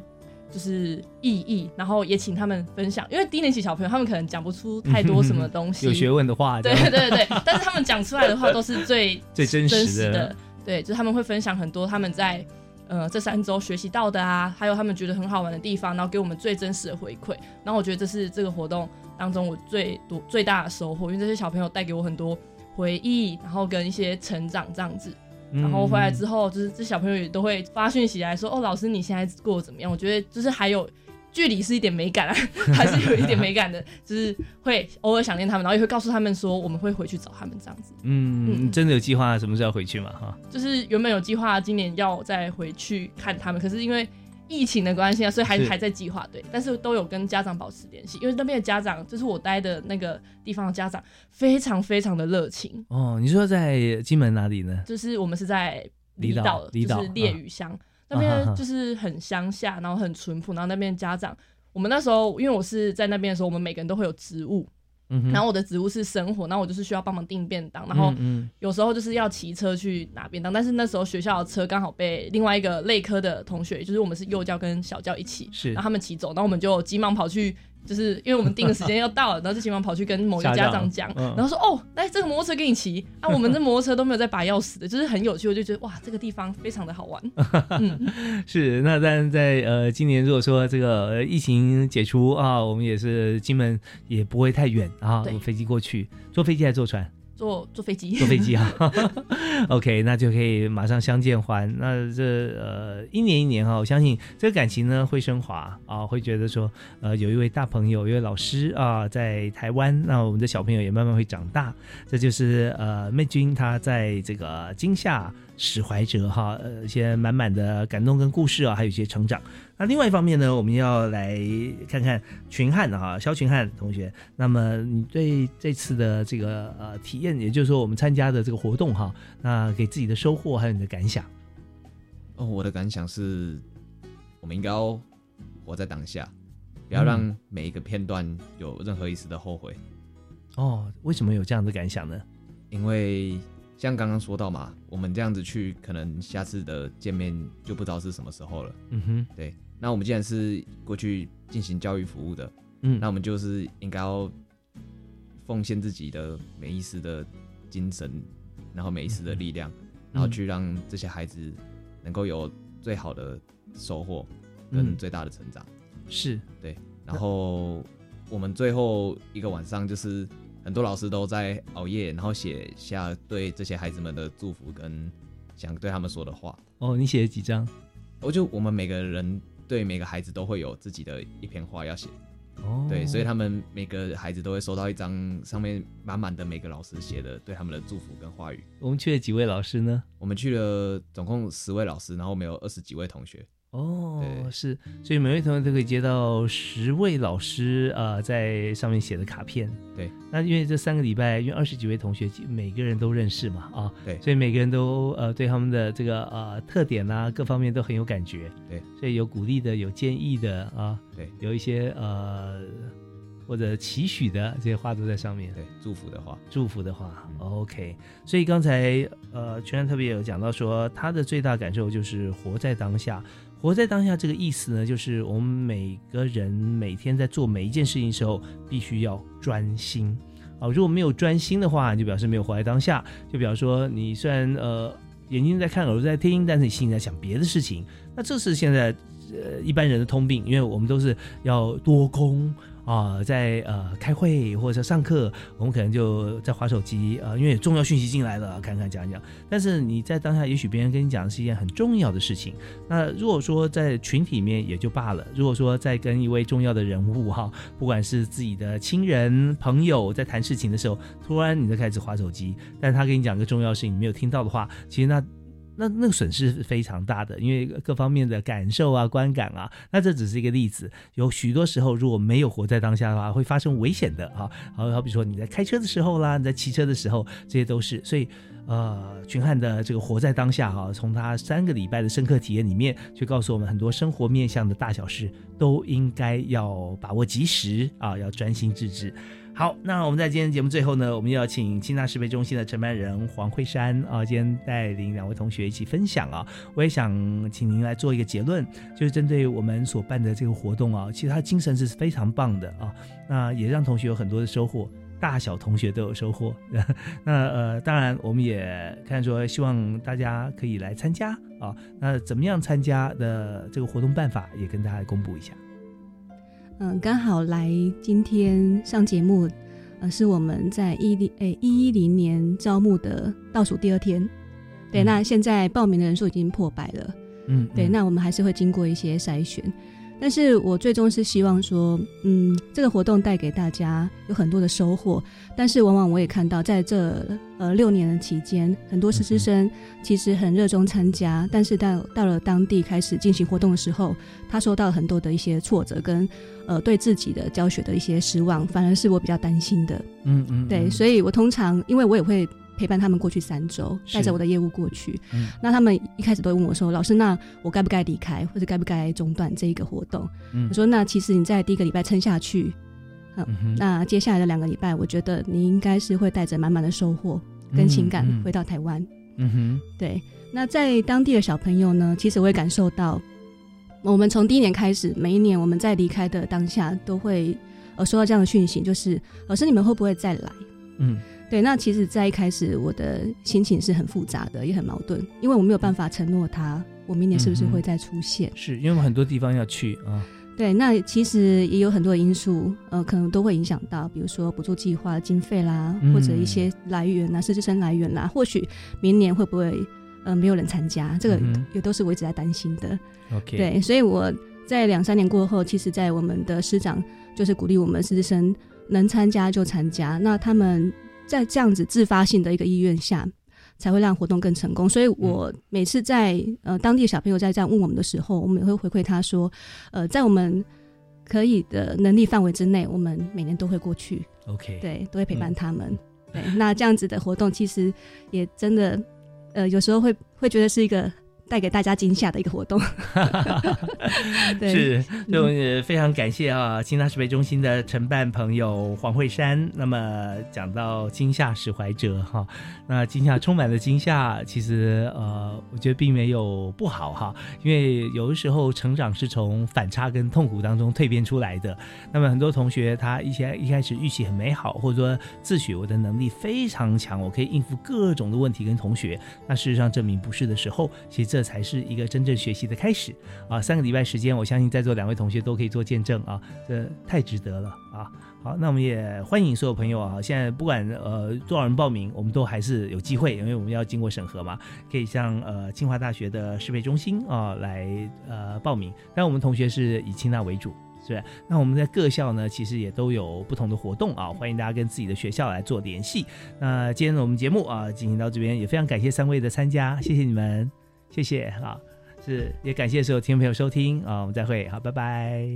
就是意义，然后也请他们分享，因为低年级小朋友他们可能讲不出太多什么东西，有学问的话，对对对，但是他们讲出来的话都是最最真实的实的。对，就是他们会分享很多他们在呃这三周学习到的啊，还有他们觉得很好玩的地方，然后给我们最真实的回馈。然后我觉得这是这个活动当中我最多最大的收获，因为这些小朋友带给我很多回忆，然后跟一些成长这样子。然后回来之后，就是这小朋友也都会发讯息来说：“ [laughs] 哦，老师你现在过得怎么样？”我觉得就是还有距离是一点美感啊，[laughs] 还是有一点美感的，就是会偶尔想念他们，然后也会告诉他们说我们会回去找他们这样子。嗯，真的有计划什么时候要回去嘛？哈，就是原本有计划今年要再回去看他们，可是因为疫情的关系啊，所以还还在计划对，但是都有跟家长保持联系，因为那边的家长就是我待的那个地方的家长，非常非常的热情。哦，你说在金门哪里呢？就是我们是在离岛岛，离岛就是烈屿乡、那边，就是很乡下，然后很淳朴，然后那边家长，我们那时候因为我是在那边的时候，我们每个人都会有职务。然后我的职务是生活，然后我就是需要帮忙订便当，然后有时候就是要骑车去拿便当，但是那时候学校的车刚好被另外一个类科的同学，就是我们是幼教跟小教一起，是。然后他们骑走，然后我们就急忙跑去，就是因为我们定的时间要到了，然后就急忙跑去跟某一个家长讲，[laughs] 嗯。然后说哦，来这个摩托车给你骑。啊，[laughs] 我们这摩托车都没有在拔钥匙的，就是很有趣，我就觉得哇，这个地方非常的好玩，[laughs] 嗯，是，那但是在呃今年如果说这个呃疫情解除啊，我们也是金门也不会太远啊，坐飞机过去，坐飞机还是坐船？坐坐飞机，坐飞机啊，[laughs] OK，那就可以马上相见欢。那这呃一年一年哈，我相信这个感情呢会升华啊，会觉得说呃有一位大朋友，一位老师啊在台湾，那我们的小朋友也慢慢会长大。这就是呃妹君他在这个惊吓史怀哲哈，呃一些满满的感动跟故事啊，还有一些成长。那另外一方面呢，我们要来看看群汉哈，肖群汉同学。那么你对这次的这个呃体验，也就是说我们参加的这个活动哈，那给自己的收获还有你的感想？哦，我的感想是，我们应该要活在当下，不要让嗯每一个片段有任何一丝的后悔。哦，为什么有这样的感想呢？因为像刚刚说到嘛，我们这样子去，可能下次的见面就不知道是什么时候了。嗯哼，对。那我们既然是过去进行教育服务的，嗯那我们就是应该要奉献自己的每一丝的精神，然后每一丝的力量，然后去让这些孩子能够有最好的收获跟嗯最大的成长。是对。然后我们最后一个晚上，就是很多老师都在熬夜，然后写下对这些孩子们的祝福跟想对他们说的话。哦，你写了几张？我就我们每个人对每个孩子都会有自己的一篇话要写。哦对，所以他们每个孩子都会收到一张上面满满的每个老师写的对他们的祝福跟话语。我们去了几位老师呢？我们去了总共十位老师，然后我们有二十几位同学。哦，是，所以每位同学都可以接到十位老师呃在上面写的卡片。对，那因为这三个礼拜，因为二十几位同学每个人都认识嘛，啊，对，所以每个人都呃对他们的这个呃特点啊各方面都很有感觉。对，所以有鼓励的，有建议的啊，对，有一些呃或者期许的这些话都在上面。对，祝福的话，祝福的话，OK。所以刚才呃全然特别有讲到说，他的最大感受就是活在当下。活在当下这个意思呢，就是我们每个人每天在做每一件事情的时候，必须要专心啊。如果没有专心的话，就表示没有活在当下。就比方说，你虽然呃眼睛在看，耳朵在听，但是你心里在想别的事情。那这是现在呃一般人的通病，因为我们都是要多空。啊，在呃开会或者上课，我们可能就在划手机啊，因为重要讯息进来了，看看讲讲。但是你在当下，也许别人跟你讲的是一件很重要的事情。那如果说在群体里面也就罢了，如果说在跟一位重要的人物哈，不管是自己的亲人朋友在谈事情的时候，突然你就开始划手机，但他跟你讲个重要事情，你没有听到的话，其实那。那那个损失是非常大的，因为各方面的感受啊、观感啊，那这只是一个例子。有许多时候，如果没有活在当下的话，会发生危险的啊。好好比说你在开车的时候啦，你在骑车的时候，这些都是。所以，呃，群汉的这个活在当下哈，从他三个礼拜的深刻体验里面，就告诉我们很多生活面向的大小事，都应该要把握及时啊，要专心致志。好，那我们在今天节目最后呢，我们要请清大师培中心的承办人黄慧山啊，今天带领两位同学一起分享啊。我也想请您来做一个结论，就是针对我们所办的这个活动啊，其实他精神是非常棒的啊，那也让同学有很多的收获，大小同学都有收获。那呃，当然我们也看说，希望大家可以来参加啊。那怎么样参加的这个活动办法，也跟大家公布一下。嗯，刚好来今天上节目，呃，是我们在一零诶一一零年招募的倒数第二天，对，那现在报名的人数已经破百了，嗯，对，那我们还是会经过一些筛选。但是我最终是希望说，嗯，这个活动带给大家有很多的收获。但是往往我也看到，在这呃六年的期间，很多实习生其实很热衷参加，但是到到了当地开始进行活动的时候，他受到很多的一些挫折跟呃对自己的教学的一些失望，反而是我比较担心的。嗯嗯，对，所以我通常因为我也会。陪伴他们过去三周，带着我的业务过去。嗯，那他们一开始都会问我说：“老师，那我该不该离开，或者该不该中断这一个活动？”嗯，我说：“那其实你在第一个礼拜撑下去，嗯，那接下来的两个礼拜，我觉得你应该是会带着满满的收获跟情感回到台湾。”嗯哼，对。那在当地的小朋友呢，其实我也感受到，我们从第一年开始，每一年我们在离开的当下，都会呃收到这样的讯息，就是老师，你们会不会再来？嗯。对，那其实，在一开始，我的心情是很复杂的，也很矛盾，因为我没有办法承诺他，我明年是不是会再出现？是因为很多地方要去啊。对，那其实也有很多因素，呃，可能都会影响到，比如说补助计划的经费啦，或者一些来源啊，师资生来源啦，或许明年会不会呃没有人参加？这个也都是我一直在担心的。OK，对，所以我在两三年过后，其实，在我们的师长就是鼓励我们师资生能参加就参加，那他们。在这样子自发性的一个意愿下，才会让活动更成功。所以我每次在呃当地小朋友在这样问我们的时候，我们也会回馈他说，呃，在我们可以的能力范围之内，我们每年都会过去。OK，对，都会陪伴他们。对，那这样子的活动其实也真的，呃，有时候会会觉得是一个。带给大家惊吓的一个活动，[laughs] 是，就非常感谢啊，清大师培中心的承办朋友黄慧珊。那么讲到惊吓使怀者哈，那惊吓充满了惊吓，其实呃，我觉得并没有不好哈，因为有的时候成长是从反差跟痛苦当中蜕变出来的。那么很多同学他一些一开始预期很美好，或者说自诩我的能力非常强，我可以应付各种的问题跟同学，那事实上证明不是的时候，其实。这才是一个真正学习的开始啊！三个礼拜时间，我相信在座两位同学都可以做见证啊！这太值得了啊！好，那我们也欢迎所有朋友啊！现在不管呃多少人报名，我们都还是有机会，因为我们要经过审核嘛，可以向呃清华大学的适配中心啊来呃报名。但我们同学是以清大为主。是，那我们在各校呢，其实也都有不同的活动啊，欢迎大家跟自己的学校来做联系。那今天我们节目啊，进行到这边，也非常感谢三位的参加，谢谢你们。谢谢啊，是，也感谢所有听众朋友收听啊，我们再会，好，拜拜。